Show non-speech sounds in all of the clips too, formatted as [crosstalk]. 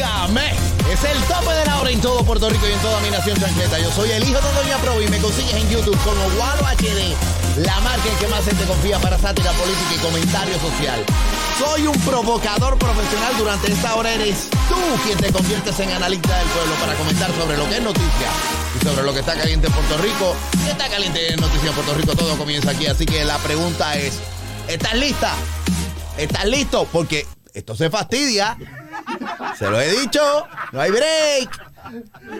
Óigame, es el tope de la hora en todo Puerto Rico y en toda mi nación chanqueta. Yo soy el hijo de Doña Pro y me consigues en YouTube como Gualo HD, la marca en que más gente confía para sátira política y comentario social. Soy un provocador profesional. Durante esta hora eres tú quien te conviertes en analista del pueblo para comentar sobre lo que es noticia y sobre lo que está caliente en Puerto Rico. ¿Qué está caliente en noticia en Puerto Rico? Todo comienza aquí. Así que la pregunta es, ¿estás lista? ¿Estás listo? Porque esto se fastidia. Se lo he dicho. No hay break.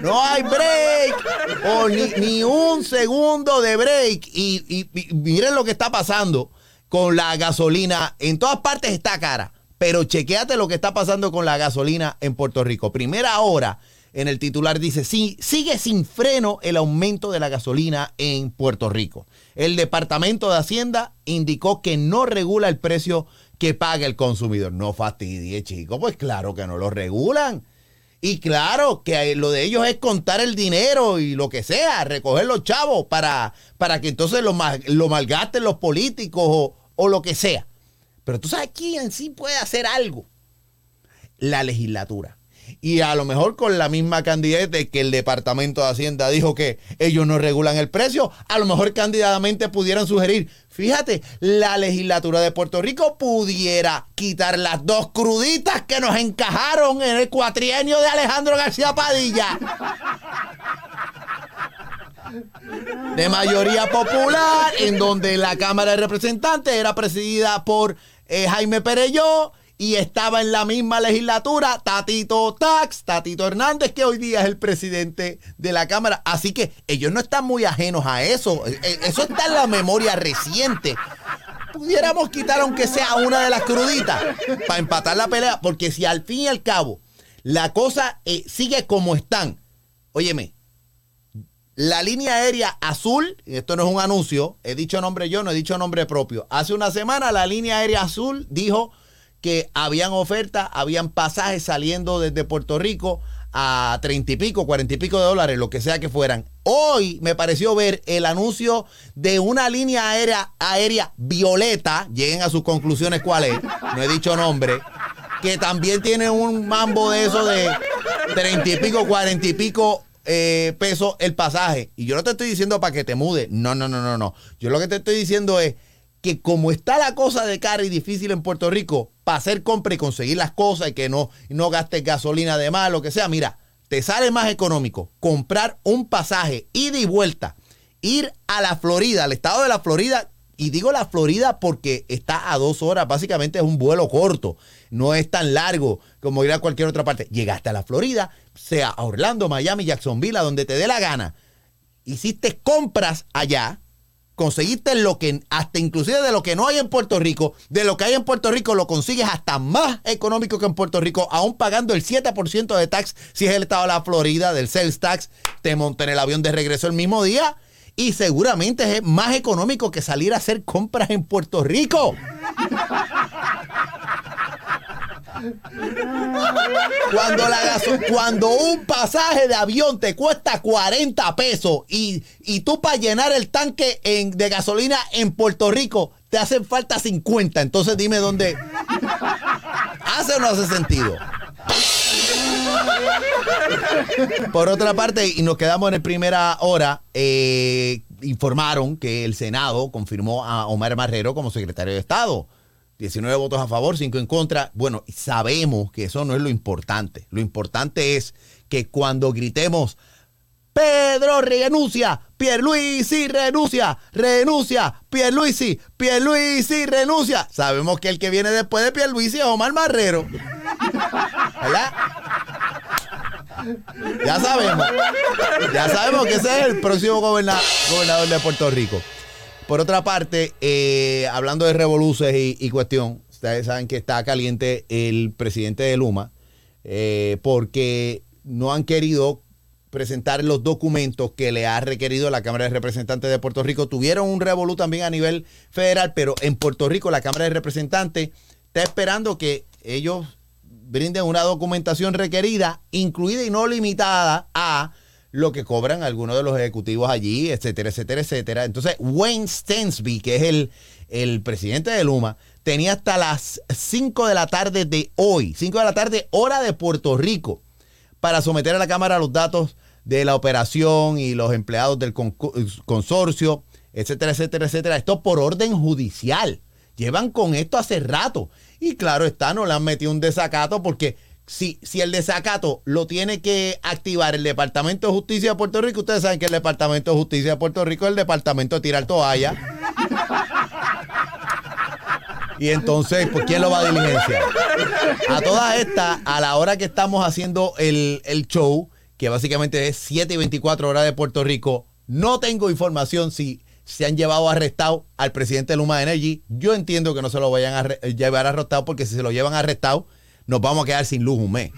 No hay break. O ni, un segundo de break. Y, y- miren lo que está pasando con la gasolina. En todas partes está cara. Pero chequéate lo que está pasando con la gasolina en Puerto Rico. Primera hora. En el titular dice, sí, sigue sin freno el aumento de la gasolina en Puerto Rico. El Departamento de Hacienda indicó que no regula el precio que paga el consumidor. No fastidie, chicos. Pues claro que no lo regulan. Y claro que lo de ellos es contar el dinero y lo que sea, recoger los chavos para, para que entonces lo, lo malgasten los políticos o, o lo que sea. Pero tú sabes quién sí puede hacer algo. La legislatura. Y a lo mejor con la misma candidata de que el Departamento de Hacienda dijo que ellos no regulan el precio, a lo mejor candidadamente pudieran sugerir, fíjate, la legislatura de Puerto Rico pudiera quitar las dos cruditas que nos encajaron en el cuatrienio de Alejandro García Padilla. de mayoría popular, en donde la Cámara de Representantes era presidida por eh, Jaime Pereyó y estaba en la misma legislatura Tatito Tax, Tatito Hernández, que hoy día es el presidente de la Cámara. Así que ellos no están muy ajenos a eso. Eh, eh, Eso está en la memoria reciente. Pudiéramos quitar aunque sea una de las cruditas para empatar la pelea, porque si al fin y al cabo la cosa eh, sigue como están, óyeme, la línea aérea azul, esto no es un anuncio, he dicho nombre yo, no he dicho nombre propio. Hace una semana la línea aérea azul dijo que habían ofertas, habían pasajes saliendo desde Puerto Rico a treinta y pico, cuarenta y pico de dólares, lo que sea que fueran. Hoy me pareció ver el anuncio de una línea aérea, violeta, lleguen a sus conclusiones cuál es, no he dicho nombre, que también tiene un mambo de eso de treinta y pico, cuarenta y pico eh, pesos el pasaje. Y yo no te estoy diciendo para que te mude. No, no, no, no, no. Yo lo que te estoy diciendo es que como está la cosa de cara y difícil en Puerto Rico, hacer compra y conseguir las cosas y que no, no gastes gasolina de más, lo que sea, mira, te sale más económico comprar un pasaje ida y vuelta, ir a la Florida, al estado de la Florida, y digo la Florida porque está a dos horas, básicamente es un vuelo corto, no es tan largo como ir a cualquier otra parte. Llegaste a la Florida, sea a Orlando, Miami, Jacksonville, a donde te dé la gana. Hiciste compras allá, conseguiste lo que, hasta inclusive de lo que no hay en Puerto Rico, de lo que hay en Puerto Rico lo consigues hasta más económico que en Puerto Rico, aún pagando el 7% de tax si es el estado de la Florida, del sales tax, te monté en el avión de regreso el mismo día y seguramente es más económico que salir a hacer compras en Puerto Rico. Cuando, la cuando un pasaje de avión te cuesta 40 pesos y, y tú para llenar el tanque de gasolina en Puerto Rico te hacen falta 50, entonces dime dónde. ¿Hace o no hace sentido? Por otra parte, y nos quedamos en primera hora, eh, informaron que el Senado confirmó a Omar Marrero como secretario de Estado. 19 votos a favor, 5 en contra. Bueno, sabemos que eso no es lo importante. Lo importante es que cuando gritemos, Pedro renuncia, Pierluisi renuncia, renuncia, Pierluisi, Pierluisi renuncia. Sabemos que el que viene después de Pierluisi es Omar Marrero. ¿Verdad? Ya sabemos. Ya sabemos que ese es el próximo goberna- gobernador de Puerto Rico. Por otra parte, eh, hablando de revoluciones y, y cuestión, ustedes saben que está caliente el presidente de Luma eh, porque no han querido presentar los documentos que le ha requerido la Cámara de Representantes de Puerto Rico. Tuvieron un revolú también a nivel federal, pero en Puerto Rico la Cámara de Representantes está esperando que ellos brinden una documentación requerida, incluida y no limitada a lo que cobran algunos de los ejecutivos allí, etcétera, etcétera, etcétera. Entonces, Wayne Stensby, que es el, el presidente de Luma, tenía hasta las 5 de la tarde de hoy, 5 de la tarde, hora de Puerto Rico, para someter a la Cámara los datos de la operación y los empleados del consorcio, etcétera, etcétera, etcétera. Esto por orden judicial. Llevan con esto hace rato. Y claro está, no le han metido un desacato porque si, si el desacato lo tiene que activar el Departamento de Justicia de Puerto Rico, ustedes saben que el Departamento de Justicia de Puerto Rico es el Departamento de tirar toalla. Y entonces, pues, ¿quién lo va a diligenciar? A todas estas, a la hora que estamos haciendo el, el show, que básicamente es 7 y 24 horas de Puerto Rico. No tengo información si se han llevado arrestado al presidente de Luma Energy. Yo entiendo que no se lo vayan a llevar arrestado porque si se lo llevan arrestado, nos vamos a quedar sin luz un mes.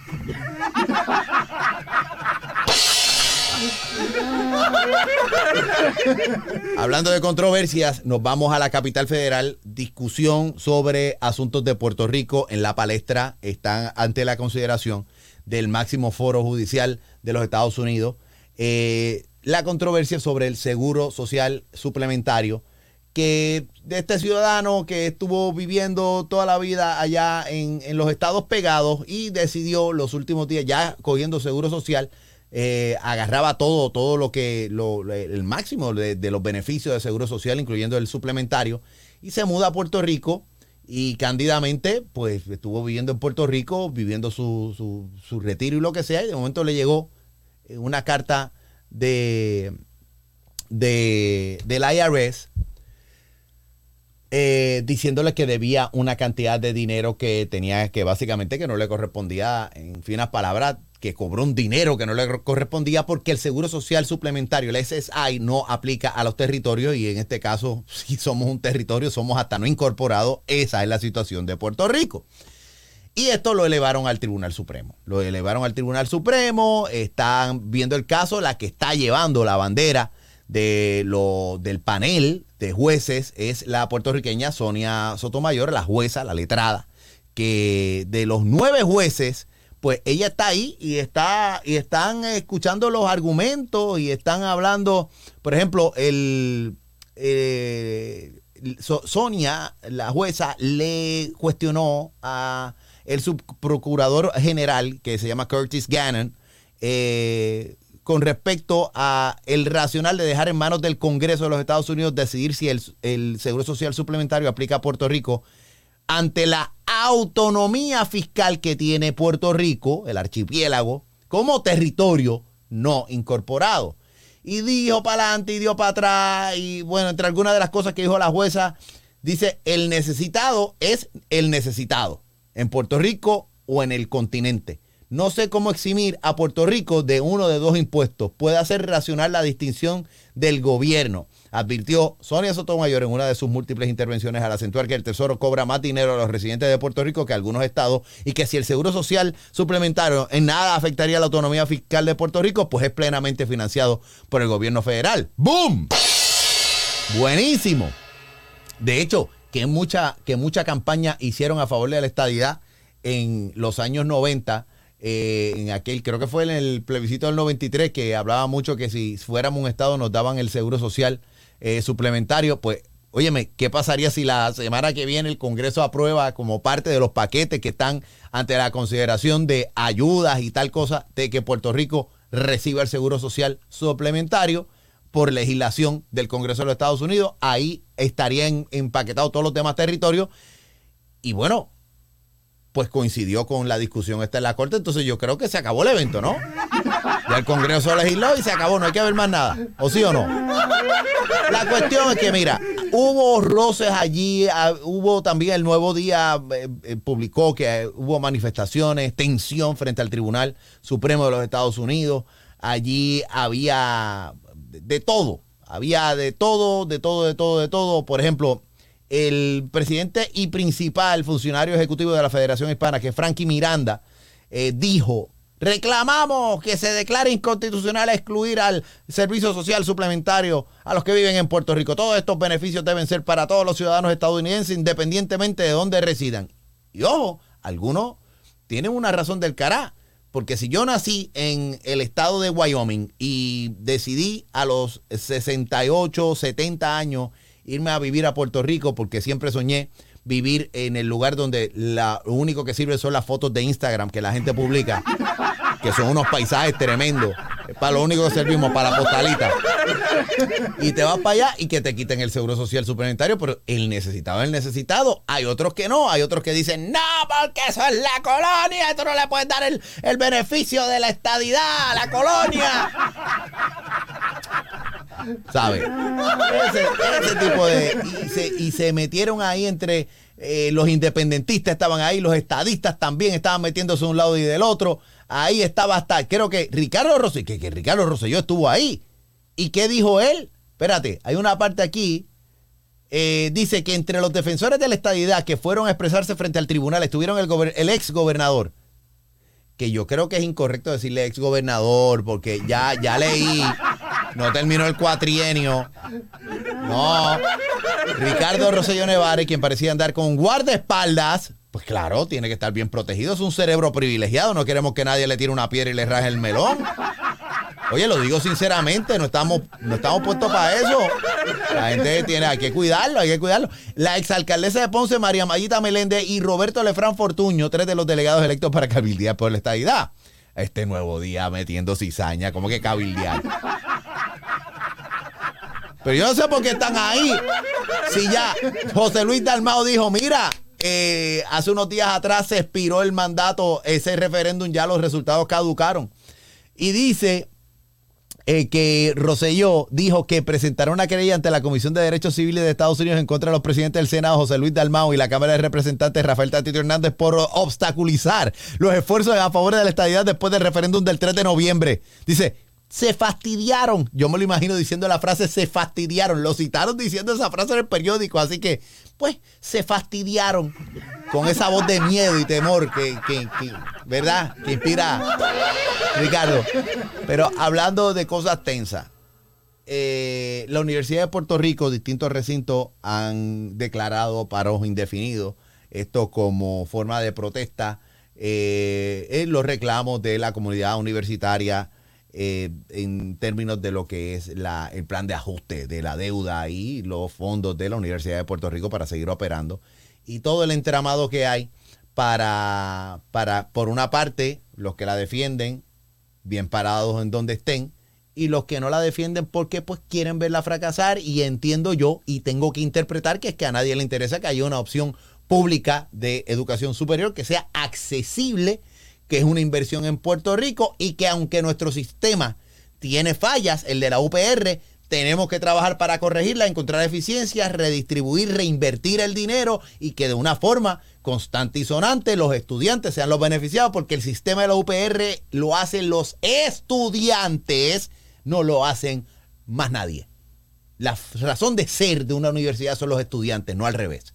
Hablando de controversias, nos vamos a la capital federal. Discusión sobre asuntos de Puerto Rico en la palestra. Están ante la consideración del máximo foro judicial de los Estados Unidos, eh, la controversia sobre el seguro social suplementario que de este ciudadano que estuvo viviendo toda la vida allá en, los estados pegados y decidió los últimos días ya cogiendo seguro social, eh, agarraba todo, todo lo que, el máximo de, de, los beneficios de seguro social, incluyendo el suplementario, y se muda a Puerto Rico y cándidamente, pues estuvo viviendo en Puerto Rico, viviendo su, su, retiro y lo que sea. Y de momento le llegó eh, una carta de, de del IRS eh, diciéndole que debía una cantidad de dinero que tenía, que básicamente que no le correspondía, en finas palabras, que cobró un dinero que no le correspondía porque el Seguro Social Suplementario, el SSI, no aplica a los territorios y en este caso, [laughs] si somos un territorio, somos hasta no incorporados. Esa es la situación de Puerto Rico. Y esto lo elevaron al Tribunal Supremo. Lo elevaron al Tribunal Supremo, están viendo el caso, la que está llevando la bandera de lo, del panel de jueces es la puertorriqueña Sonia Sotomayor, la jueza, la letrada, que de los nueve jueces, pues ella está ahí y está y están escuchando los argumentos y están hablando, por ejemplo, el eh, Sonia, la jueza, le cuestionó a el subprocurador general que se llama Curtis Gannon eh, con respecto a el racional de dejar en manos del Congreso de los Estados Unidos decidir si el, el Seguro Social Suplementario aplica a Puerto Rico ante la autonomía fiscal que tiene Puerto Rico, el archipiélago, como territorio no incorporado. Y dijo para adelante y dio para atrás. Y bueno, entre algunas de las cosas que dijo la jueza, dice, el necesitado es el necesitado, en Puerto Rico o en el continente. No sé cómo eximir a Puerto Rico de uno de dos impuestos. Puede hacer racional la distinción del gobierno. Advirtió Sonia Sotomayor en una de sus múltiples intervenciones al acentuar que el Tesoro cobra más dinero a los residentes de Puerto Rico que a algunos estados y que si el Seguro Social suplementario en nada afectaría la autonomía fiscal de Puerto Rico, pues es plenamente financiado por el gobierno federal. ¡Boom! Buenísimo. De hecho, que mucha, que mucha campaña hicieron a favor de la estadidad en los años 90 eh, en aquel, creo que fue en el plebiscito del 93, que hablaba mucho que si fuéramos un Estado nos daban el seguro social eh, suplementario, pues, óyeme, ¿qué pasaría si la semana que viene el Congreso aprueba como parte de los paquetes que están ante la consideración de ayudas y tal cosa de que Puerto Rico reciba el seguro social suplementario? por legislación del Congreso de los Estados Unidos, ahí estarían empaquetados todos los demás territorios. Y bueno, pues coincidió con la discusión esta en la Corte, entonces yo creo que se acabó el evento, ¿no? Ya el Congreso legisló y se acabó, no hay que ver más nada, ¿o sí o no? La cuestión es que, mira, hubo roces allí, ah, hubo también el nuevo día, eh, eh, publicó que hubo manifestaciones, tensión frente al Tribunal Supremo de los Estados Unidos, allí había de todo, había de todo, de todo, de todo, de todo, por ejemplo, el presidente y principal funcionario ejecutivo de la Federación Hispana, que es Frankie Miranda, eh, dijo, reclamamos que se declare inconstitucional excluir al servicio social suplementario a los que viven en Puerto Rico. Todos estos beneficios deben ser para todos los ciudadanos estadounidenses independientemente de dónde residan. Y ojo, algunos tienen una razón del cará. Porque si yo nací en el estado de Wyoming y decidí a los 68, 70 años irme a vivir a Puerto Rico porque siempre soñé vivir en el lugar donde lo único que sirve son las fotos de Instagram que la gente publica, que son unos paisajes tremendos. Para lo único que servimos, para la postalita. Y te vas para allá y que te quiten el seguro social suplementario, pero el necesitado es el necesitado. Hay otros que no, hay otros que dicen, no, porque eso es la colonia, esto no le puedes dar el, el beneficio de la estadidad a la colonia. ¿Sabes? Tipo de... Y se, y se metieron ahí entre... eh, los independentistas estaban ahí, los estadistas también estaban metiéndose de un lado y del otro. Ahí estaba hasta, creo que Ricardo Rosselló, que, que Ricardo Rosselló estuvo ahí. ¿Y qué dijo él? Espérate, hay una parte aquí. eh, dice que entre los defensores de la estadidad que fueron a expresarse frente al tribunal estuvieron el, el ex gobernador que yo creo que es incorrecto decirle ex gobernador, porque ya, ya leí, no terminó el cuatrienio. No. Ricardo Rosselló Nevares, quien parecía andar con guardaespaldas, pues claro, tiene que estar bien protegido, es un cerebro privilegiado, no queremos que nadie le tire una piedra y le raje el melón. Oye, lo digo sinceramente, no estamos, no estamos puestos para eso. La gente tiene, hay que cuidarlo, hay que cuidarlo. La exalcaldesa de Ponce, María Mayita Meléndez y Roberto Lefrán Fortuño, tres de los delegados electos para cabildear por la estadidad. Este nuevo día metiendo cizaña, como que cabildear. Pero yo no sé por qué están ahí. Si ya José Luis Dalmao dijo, mira, eh, hace unos días atrás se expiró el mandato, ese referéndum ya los resultados caducaron. Y dice eh, que Roselló dijo que presentará una querella ante la Comisión de Derechos Civiles de Estados Unidos en contra de los presidentes del Senado, José Luis Dalmao, y la Cámara de Representantes, Rafael Tatito Hernández, por obstaculizar los esfuerzos a favor de la estadidad después del referéndum del 3 de noviembre. Dice, se fastidiaron. Yo me lo imagino diciendo la frase se fastidiaron. Lo citaron diciendo esa frase en el periódico, así que, pues, se fastidiaron con esa voz de miedo y temor que, que- ¿verdad? Que inspira Ricardo. Pero hablando de cosas tensas, eh, la Universidad de Puerto Rico, distintos recintos han declarado paros indefinidos, esto como forma de protesta eh, en los reclamos de la comunidad universitaria eh, en términos de lo que es la- el plan de ajuste de la deuda y los fondos de la Universidad de Puerto Rico para seguir operando y todo el entramado que hay para, para por una parte, los que la defienden bien parados en donde estén y los que no la defienden porque pues quieren verla fracasar y entiendo yo y tengo que interpretar que es que a nadie le interesa que haya una opción pública de educación superior que sea accesible, que es una inversión en Puerto Rico y que aunque nuestro sistema tiene fallas, el de la UPR, tenemos que trabajar para corregirla, encontrar eficiencias, redistribuir, reinvertir el dinero y que de una forma constante y sonante los estudiantes sean los beneficiados porque el sistema de la UPR lo hacen los estudiantes, no lo hacen más nadie. La razón de ser de una universidad son los estudiantes, no al revés.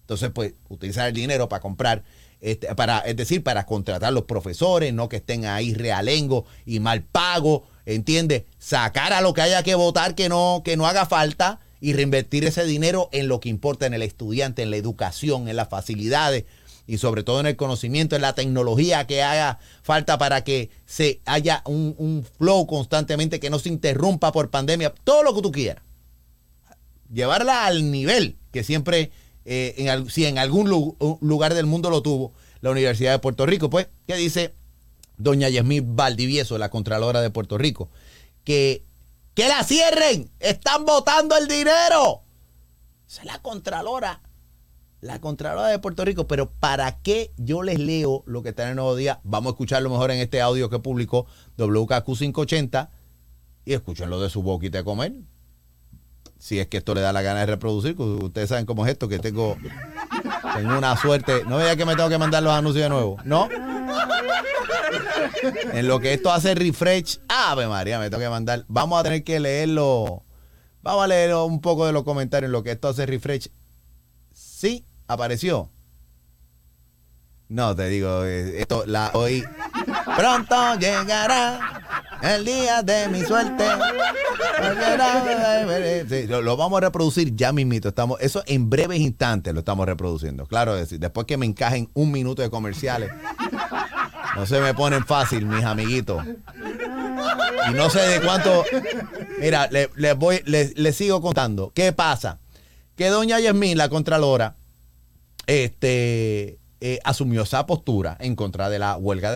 Entonces, pues, utilizar el dinero para comprar, este, para, es decir, para contratar los profesores, no que estén ahí realengo y mal pago, ¿entiendes? Sacar a lo que haya que votar que no, que no haga falta y reinvertir ese dinero en lo que importa, en el estudiante, en la educación, en las facilidades y sobre todo en el conocimiento, en la tecnología que haga falta para que se haya un, un flow constantemente, que no se interrumpa por pandemia, todo lo que tú quieras llevarla al nivel que siempre, eh, si en algún lugar del mundo lo tuvo, la Universidad de Puerto Rico. Pues, ¿qué dice doña Yasmín Valdivieso, la Contralora de Puerto Rico? Que, que la cierren, están botando el dinero. Esa es la Contralora, la Contralora de Puerto Rico. Pero ¿para qué yo les leo lo que está en el Nuevo Día? Vamos a escucharlo mejor en este audio que publicó WKQ 580 y escúchenlo de su boquita de comer si es que esto le da la gana de reproducir, que ustedes saben cómo es esto, que tengo, tengo una suerte. No veía que me tengo que mandar los anuncios de nuevo, ¿no? En lo que esto hace refresh, ave María, me tengo que mandar. Vamos a tener que leerlo. Vamos a leer un poco de los comentarios en lo que esto hace refresh. Sí, apareció. No, te digo, eh, esto la hoy. Pronto llegará el día de mi suerte. Lo, vamos a reproducir ya mismito. Estamos, eso en breves instantes lo estamos reproduciendo. Claro, después que me encajen un minuto de comerciales. No se me ponen fácil, mis amiguitos. Y no sé de cuánto. Mira, les le voy, les sigo contando. ¿Qué pasa? Que doña Yasmín, la Contralora, este, eh, asumió esa postura en contra de la huelga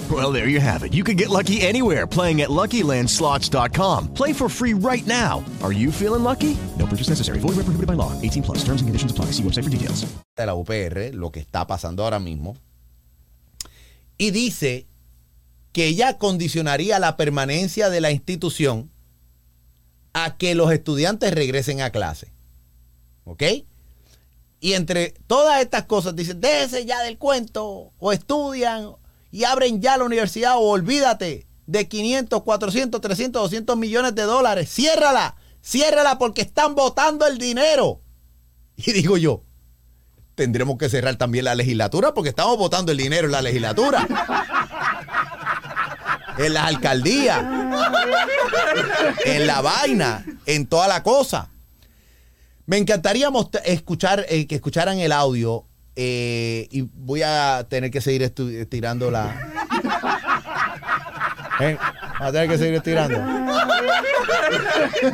Well, there you have it. You can get lucky anywhere playing at LuckyLandSlots.com. Play for free right now. Are you feeling lucky? No purchase necessary. Void where prohibited by law. 18 plus. Terms and conditions apply. See website for details. de la UPR, lo que está pasando ahora mismo, y dice que ella condicionaría la permanencia de la institución a que los estudiantes regresen a clase. ¿Ok? Y entre todas estas cosas, dicen, déjese ya del cuento, o estudian y abren ya la universidad, o olvídate de 500, 400, 300, 200 millones de dólares. Ciérrala, ciérrala porque están botando el dinero. Y digo yo, tendremos que cerrar también la legislatura porque estamos votando el dinero en la legislatura. En las alcaldías. En la vaina. En toda la cosa. Me encantaría escuchar, eh, que escucharan el audio. Eh, y voy a tener que seguir estirando la. [laughs] Eh, Voy a tener que seguir estirando.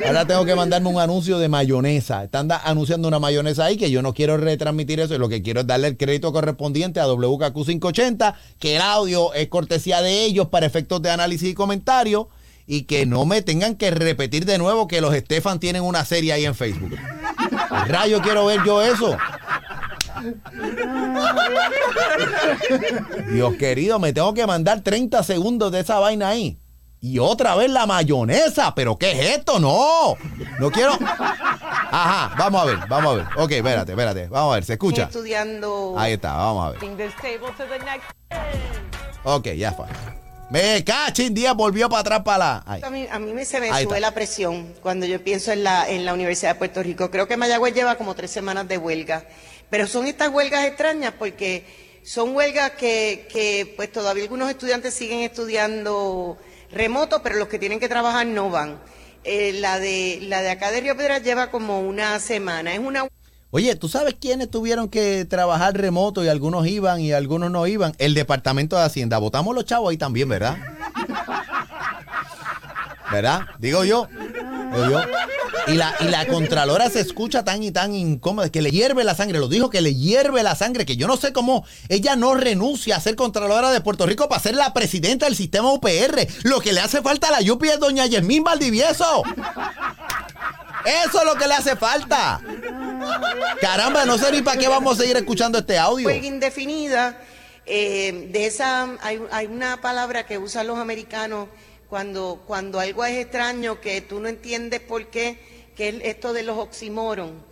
Ahora tengo que mandarme un anuncio de mayonesa. Están anunciando una mayonesa ahí que yo no quiero retransmitir eso. Y lo que quiero es darle el crédito correspondiente a WKQ580, que el audio es cortesía de ellos para efectos de análisis y comentario. Y que no me tengan que repetir de nuevo que los Estefan tienen una serie ahí en Facebook. ¿Qué Rayo quiero ver yo eso. [laughs] Dios querido, me tengo que mandar 30 segundos de esa vaina ahí. Y otra vez la mayonesa. ¿Pero qué es esto? No. No quiero. Ajá, vamos a ver, vamos a ver. Ok, espérate, espérate. Vamos a ver, ¿se escucha? estudiando Ahí está, vamos a ver. Ok, ya fue. Me cachín, día volvió para atrás para la. ahí. A mí, a mí me se me Ahí sube está. la presión cuando yo pienso en la, en la Universidad de Puerto Rico. Creo que Mayagüez lleva como tres semanas de huelga. Pero son estas huelgas extrañas porque son huelgas que, que pues todavía algunos estudiantes siguen estudiando remoto, pero los que tienen que trabajar no van. Eh, la, de, la de acá de Río Piedras lleva como una semana. Es una Oye, ¿tú sabes quiénes tuvieron que trabajar remoto y algunos iban y algunos no iban? El Departamento de Hacienda. Votamos los chavos ahí también, ¿verdad? [laughs] ¿Verdad? Digo yo. Digo yo. Y la, y la Contralora se escucha tan y tan incómoda, que le hierve la sangre. Lo dijo que le hierve la sangre, que yo no sé cómo ella no renuncia a ser Contralora de Puerto Rico para ser la presidenta del sistema UPR. Lo que le hace falta a la Yupi es doña Yasmín Valdivieso. Eso es lo que le hace falta. Caramba, no sé ni para qué vamos a seguir escuchando este audio. huelga indefinida. eh, de esa hay, una palabra que usan los americanos cuando, cuando algo es extraño que tú no entiendes por qué, que es esto de los oxímoron,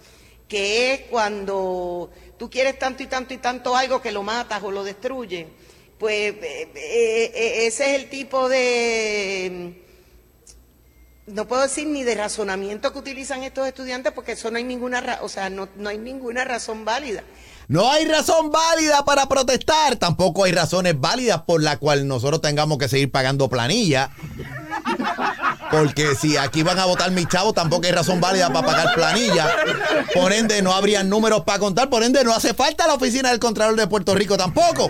que es cuando tú quieres tanto y tanto y tanto algo que lo matas o lo destruyes. Pues eh, eh, ese es el tipo de no puedo decir ni de razonamiento que utilizan estos estudiantes porque eso no hay ninguna, o sea, no, no hay ninguna razón válida. No hay razón válida para protestar. Tampoco hay razones válidas por la cual nosotros tengamos que seguir pagando planilla. Porque si aquí van a votar mis chavos, tampoco hay razón válida para pagar planilla. Por ende, no habrían números para contar. Por ende, no hace falta la oficina del Contralor de Puerto Rico tampoco.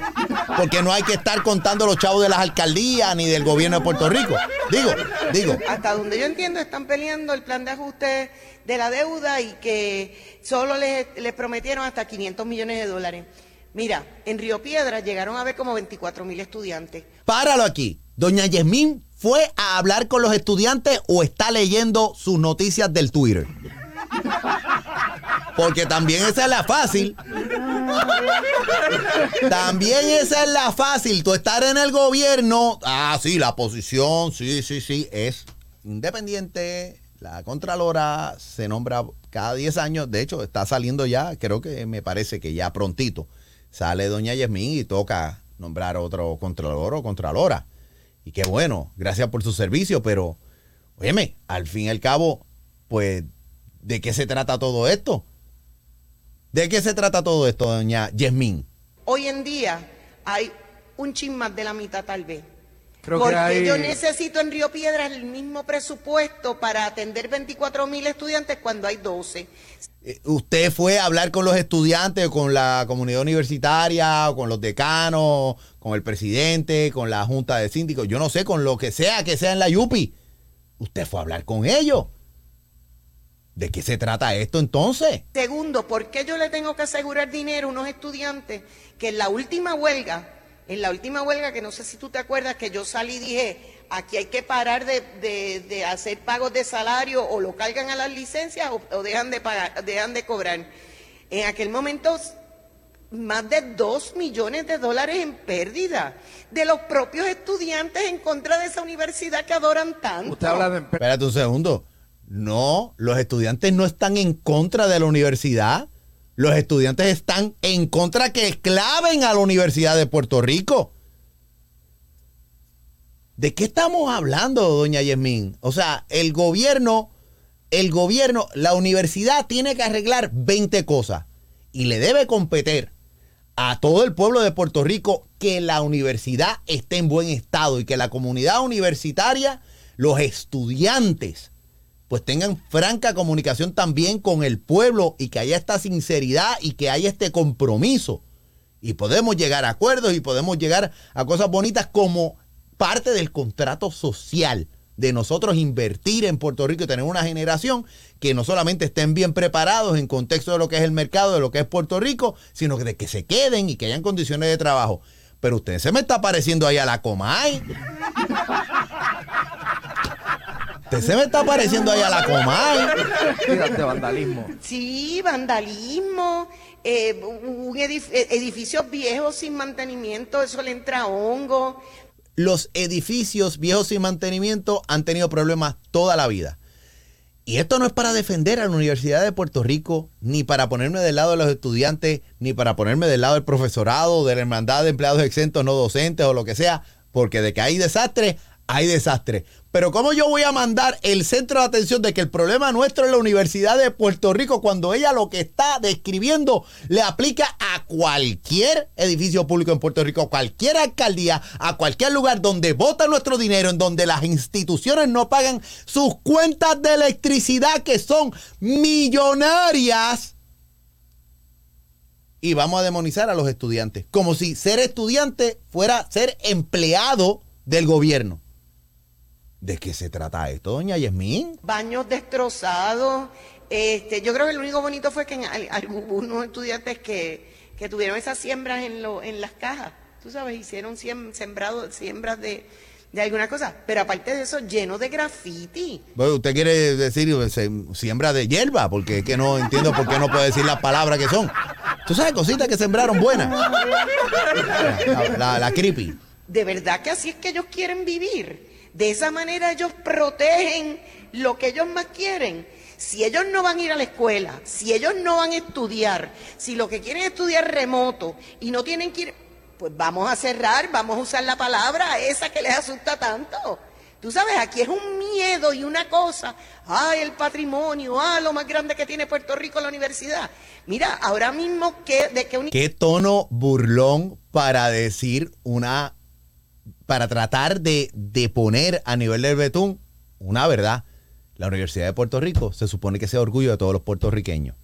Porque no hay que estar contando los chavos de las alcaldías ni del gobierno de Puerto Rico. Digo, digo. Hasta donde yo entiendo, están peleando el plan de ajuste de la deuda y que solo les, les prometieron hasta 500 millones de dólares. Mira, en Río Piedra llegaron a haber como 24 mil estudiantes. Páralo aquí. Doña Yasmín fue a hablar con los estudiantes o está leyendo sus noticias del Twitter. Porque también esa es la fácil. También esa es la fácil. Tú estar en el gobierno. Ah, sí, la posición, sí, sí, sí, es independiente. la Contralora se nombra cada 10 años. De hecho, está saliendo ya, creo que me parece que ya prontito, sale doña Yasmín y toca nombrar otro Contralor o Contralora. Y qué bueno, gracias por su servicio, pero, óyeme, al fin y al cabo, pues, ¿de qué se trata todo esto? ¿De qué se trata todo esto, doña Yasmín? Hoy en día hay un chin más de la mitad tal vez. Creo que Porque hay- yo necesito en Río Piedras el mismo presupuesto para atender 24 mil estudiantes cuando hay 12. Eh, ¿Usted fue a hablar con los estudiantes, con la comunidad universitaria, o con los decanos, con el presidente, con la junta de síndicos? Yo no sé, con lo que sea que sea en la Yupi. Usted fue a hablar con ellos. ¿De qué se trata esto entonces? Segundo, ¿por qué yo le tengo que asegurar dinero a unos estudiantes que en la última huelga, en la última huelga, que no sé si tú te acuerdas, que yo salí y dije, aquí hay que parar de, de- de hacer pagos de salario o lo cargan a las licencias o, o dejan de pagar, dejan de cobrar. En aquel momento, más de dos millones de dólares en pérdida de los propios estudiantes en contra de esa universidad que adoran tanto. Usted habla de... Espérate un segundo. No, los estudiantes no están en contra de la universidad. Los estudiantes están en contra que esclaven a la Universidad de Puerto Rico. ¿De qué estamos hablando, doña Yasmín? O sea, el gobierno, el gobierno, la universidad tiene que arreglar 20 cosas y le debe competir a todo el pueblo de Puerto Rico que la universidad esté en buen estado y que la comunidad universitaria, los estudiantes, pues tengan franca comunicación también con el pueblo y que haya esta sinceridad y que haya este compromiso. Y podemos llegar a acuerdos y podemos llegar a cosas bonitas como parte del contrato social de nosotros invertir en Puerto Rico y tener una generación que no solamente estén bien preparados en contexto de lo que es el mercado, de lo que es Puerto Rico, sino que de que se queden y que hayan condiciones de trabajo. Pero usted se me está pareciendo ahí a la Comay. Usted se me está pareciendo ahí a la Comay. Fíjate, vandalismo. Sí, vandalismo, eh, un edif- eh, edificios viejos sin mantenimiento, eso le entra hongo. los edificios viejos sin mantenimiento han tenido problemas toda la vida. Y esto no es para defender a la Universidad de Puerto Rico, ni para ponerme del lado de los estudiantes, ni para ponerme del lado del profesorado, de la hermandad de empleados exentos no docentes o lo que sea, porque de que hay desastre, hay desastre. Pero ¿cómo yo voy a mandar el centro de atención de que el problema nuestro es la Universidad de Puerto Rico cuando ella lo que está describiendo le aplica a cualquier edificio público en Puerto Rico, a cualquier alcaldía, a cualquier lugar donde vota nuestro dinero, en donde las instituciones no pagan sus cuentas de electricidad que son millonarias? Y vamos a demonizar a los estudiantes, como si ser estudiante fuera ser empleado del gobierno. ¿De qué se trata esto, doña Yasmín? baños destrozados. Este, yo creo que lo único bonito fue que en algunos estudiantes que, que tuvieron esas siembras en, lo, en las cajas, tú sabes, hicieron siem- sembrado, siembras de, de alguna cosa. Pero aparte de eso, lleno de graffiti. Bueno, usted quiere decir eh, se- siembra de hierba, porque es que no entiendo por qué no puede decir las palabras que son. Tú sabes cositas que sembraron buenas. La, [laughs] la- la creepy. De verdad que así es que ellos quieren vivir. De esa manera ellos protegen lo que ellos más quieren. Si ellos no van a ir a la escuela, si ellos no van a estudiar, si lo que quieren es estudiar remoto y no tienen que ir, pues vamos a cerrar, vamos a usar la palabra esa que les asusta tanto. Tú sabes, aquí es un miedo y una cosa. Ay, el patrimonio, ah, lo más grande que tiene Puerto Rico, la universidad. Mira, ahora mismo, ¿qué, ¿de qué uni- Qué tono burlón para decir una. Para tratar de, de poner a nivel del betún una verdad. La Universidad de Puerto Rico se supone que sea orgullo de todos los puertorriqueños.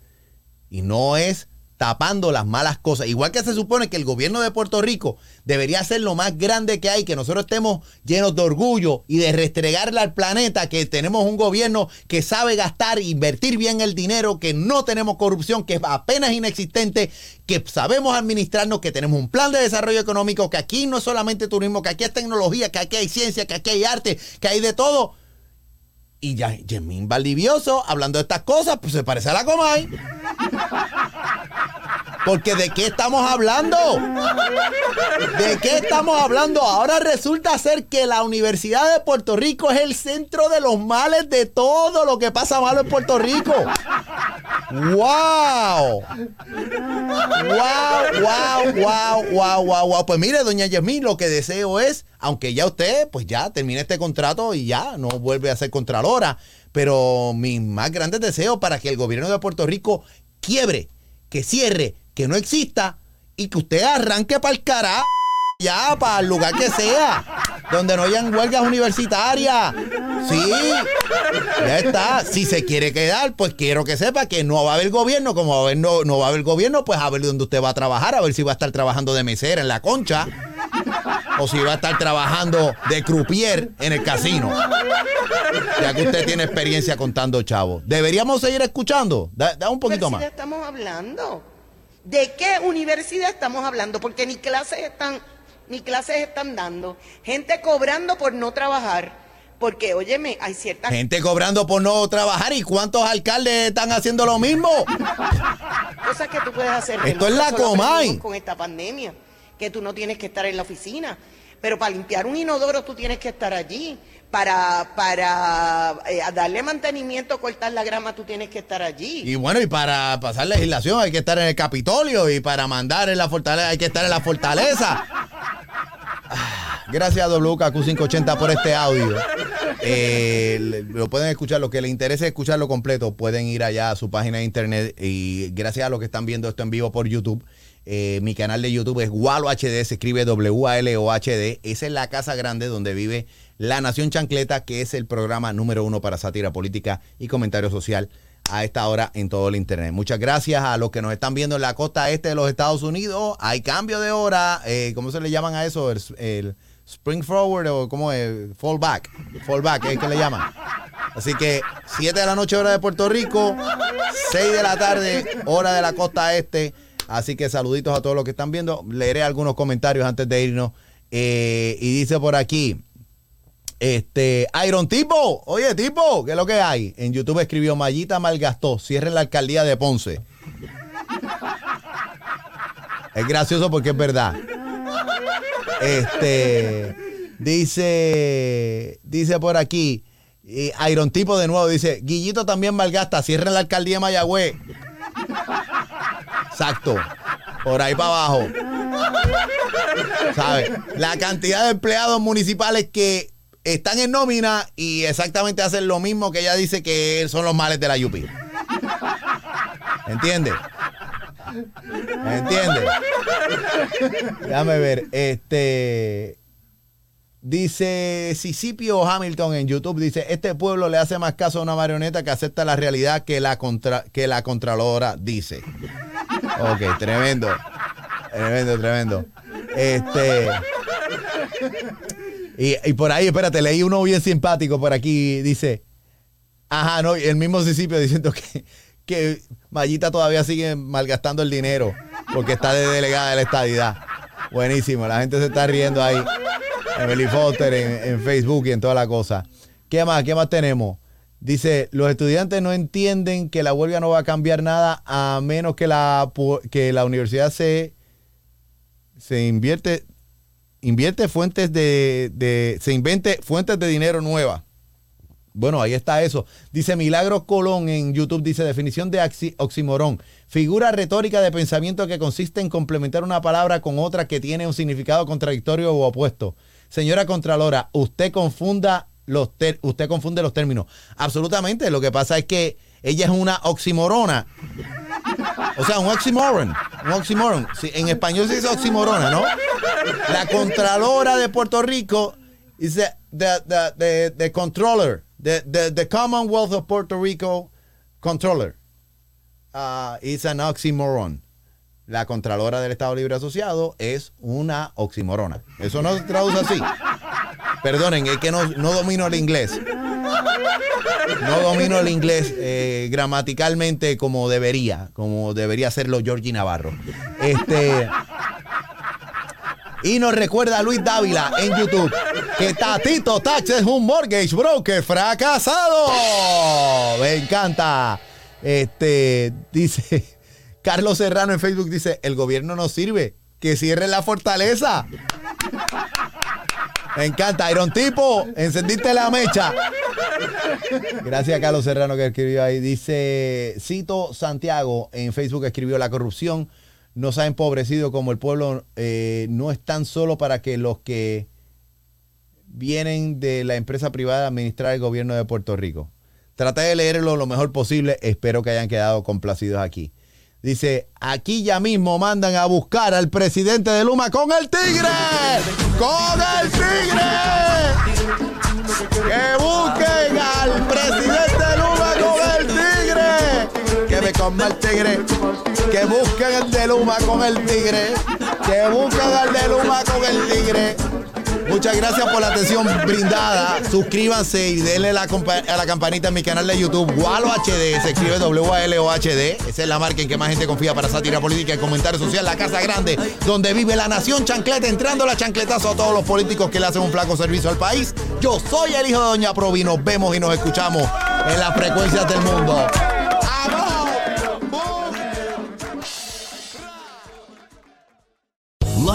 Y no es tapando las malas cosas. Igual que se supone que el gobierno de Puerto Rico debería ser lo más grande que hay, que nosotros estemos llenos de orgullo y de restregarle al planeta que tenemos un gobierno que sabe gastar, invertir bien el dinero, que no tenemos corrupción, que es apenas inexistente, que sabemos administrarnos, que tenemos un plan de desarrollo económico, que aquí no es solamente turismo, que aquí hay tecnología, que aquí hay ciencia, que aquí hay arte, que hay de todo. Y ya, Yemín Valdivioso, hablando de estas cosas, pues se parece a la Comay. [laughs] Porque ¿de qué estamos hablando? ¿De qué estamos hablando? Ahora resulta ser que la Universidad de Puerto Rico es el centro de los males de todo lo que pasa malo en Puerto Rico. ¡Wow! ¡Wow, wow, wow, wow, wow, wow! Pues mire, doña Yasmín, lo que deseo es, aunque ya usted, pues ya termine este contrato y ya no vuelve a ser contralora, pero mis más grandes deseos para que el gobierno de Puerto Rico quiebre, que cierre, que no exista y que usted arranque para el carajo ya, para el lugar que sea, donde no hayan huelgas universitarias. Sí, ya está. Si se quiere quedar, pues quiero que sepa que no va a haber gobierno. Como va a haber, no, no va a haber gobierno, pues a ver dónde usted va a trabajar, a ver si va a estar trabajando de mesera en la concha o si va a estar trabajando de croupier en el casino. Ya que usted tiene experiencia contando chavos. ¿Deberíamos seguir escuchando? Da, da un poquito más. universidad estamos hablando? ¿De qué universidad estamos hablando? Porque ni clases están, ni clases están dando. Gente cobrando por no trabajar. Porque, óyeme, hay ciertas Gente cobrando por no trabajar y cuántos alcaldes están haciendo lo mismo. cosas que tú puedes hacer. Esto es la Comay. Con esta pandemia, que tú no tienes que estar en la oficina. Pero para limpiar un inodoro tú tienes que estar allí. Para, para eh, darle mantenimiento, cortar la grama, tú tienes que estar allí. Y bueno, y para pasar legislación hay que estar en el Capitolio y para mandar en la fortaleza hay que estar en la fortaleza. Ah, Gracias a WKQ580 por este audio. Eh, lo pueden escuchar, lo que les interese escucharlo completo, pueden ir allá a su página de internet y gracias a los que están viendo esto en vivo por YouTube. Eh, mi canal de YouTube es Walo HD, se escribe W-A-L-O-H-D. Esa es la casa grande donde vive La Nación Chancleta, que es el programa número uno para sátira política y comentario social a esta hora en todo el internet. Muchas gracias a los que nos están viendo en la costa este de los Estados Unidos. Hay cambio de hora. eh, ¿Cómo se le llaman a eso? El, spring forward o cómo es? Fall back. Fall back, es que le llaman. Así que 7 de la noche hora de Puerto Rico, 6 de la tarde hora de la costa este. Así que saluditos a todos los que están viendo. Leeré algunos comentarios antes de irnos. Eh, y dice por aquí, este, Iron Tipo, oye Tipo, ¿qué es lo que hay? En YouTube escribió Mayita malgastó, cierren la alcaldía de Ponce. [laughs] Es gracioso porque es verdad. Este, dice, dice por aquí, y Iron Tipo de nuevo dice, Guillito también malgasta, cierren la alcaldía de Mayagüez. Exacto. Por ahí para abajo. ¿Sabes? La cantidad de empleados municipales que están en nómina y exactamente hacen lo mismo que ella dice que son los males de la Yupi. ¿Entiendes? ¿Entiendes? Déjame ver. Este. Dice Sisipio Hamilton en YouTube, dice, este pueblo le hace más caso a una marioneta que acepta la realidad que la, contra, que la contralora dice. Ok, tremendo. Tremendo, tremendo. Este. Y, y por ahí, espérate, leí uno bien simpático por aquí. Dice, ajá, no, el mismo Sisipio diciendo que, que Mayita todavía sigue malgastando el dinero porque está de delegada de la estadidad. Buenísimo, la gente se está riendo ahí. Emily Foster en, en Facebook y en toda la cosa. ¿Qué más? ¿Qué más tenemos? Dice, los estudiantes no entienden que la huelga no va a cambiar nada a menos que la, que la universidad se, se invierte, invierte fuentes de, de- se invente fuentes de dinero nuevas. Bueno, ahí está eso. Dice Milagros Colón en YouTube, dice definición de oximorón. Figura retórica de pensamiento que consiste en complementar una palabra con otra que tiene un significado contradictorio o opuesto. Señora Contralora, usted confunda los usted confunde los términos. Absolutamente. Lo que pasa es que ella es una oximorona. O sea, un oxymoron. Un oxymoron. En español se dice oximorona, ¿no? La Contralora de Puerto Rico dice the, the, the, controller, the, Commonwealth of Puerto Rico controller. Uh, is an. La Contralora del Estado Libre Asociado es una oximorona. Eso no se traduce así. Perdonen, es que no, no domino el inglés. No domino el inglés eh, gramaticalmente como debería, como debería hacerlo Georgie Navarro. Este. Y nos recuerda Luis Dávila en YouTube que Tatito Tax es un mortgage broker fracasado. Me encanta. Este dice Carlos Serrano en Facebook dice, el gobierno no sirve, que cierre la fortaleza. Me encanta, Iron Tipo, encendiste la mecha. Gracias a Carlos Serrano que escribió ahí. Dice, Cito Santiago en Facebook escribió, la corrupción nos ha empobrecido como el pueblo eh, no es tan solo para que los que vienen de la empresa privada administrar el gobierno de Puerto Rico. Traté de leerlo lo mejor posible, espero que hayan quedado complacidos aquí. Dice, aquí ya mismo mandan a buscar al presidente de Luma con el tigre. ¡Con el tigre! ¡Que busquen al presidente de Luma con el tigre! ¡Que me coma el tigre! ¡Que busquen al de Luma con el tigre! ¡Que busquen al de Luma con el tigre! Muchas gracias por la atención brindada. Suscríbanse y denle a la campanita en mi canal de YouTube. Walo HD, se escribe W-A-L-O-H-D. Esa es la marca en que más gente confía para sátira política y comentario social. La Casa Grande, donde vive la nación chancleta, entrando la chancletazo a todos los políticos que le hacen un flaco servicio al país. Yo soy el hijo de Doña Provi. Nos vemos y nos escuchamos en las frecuencias del mundo.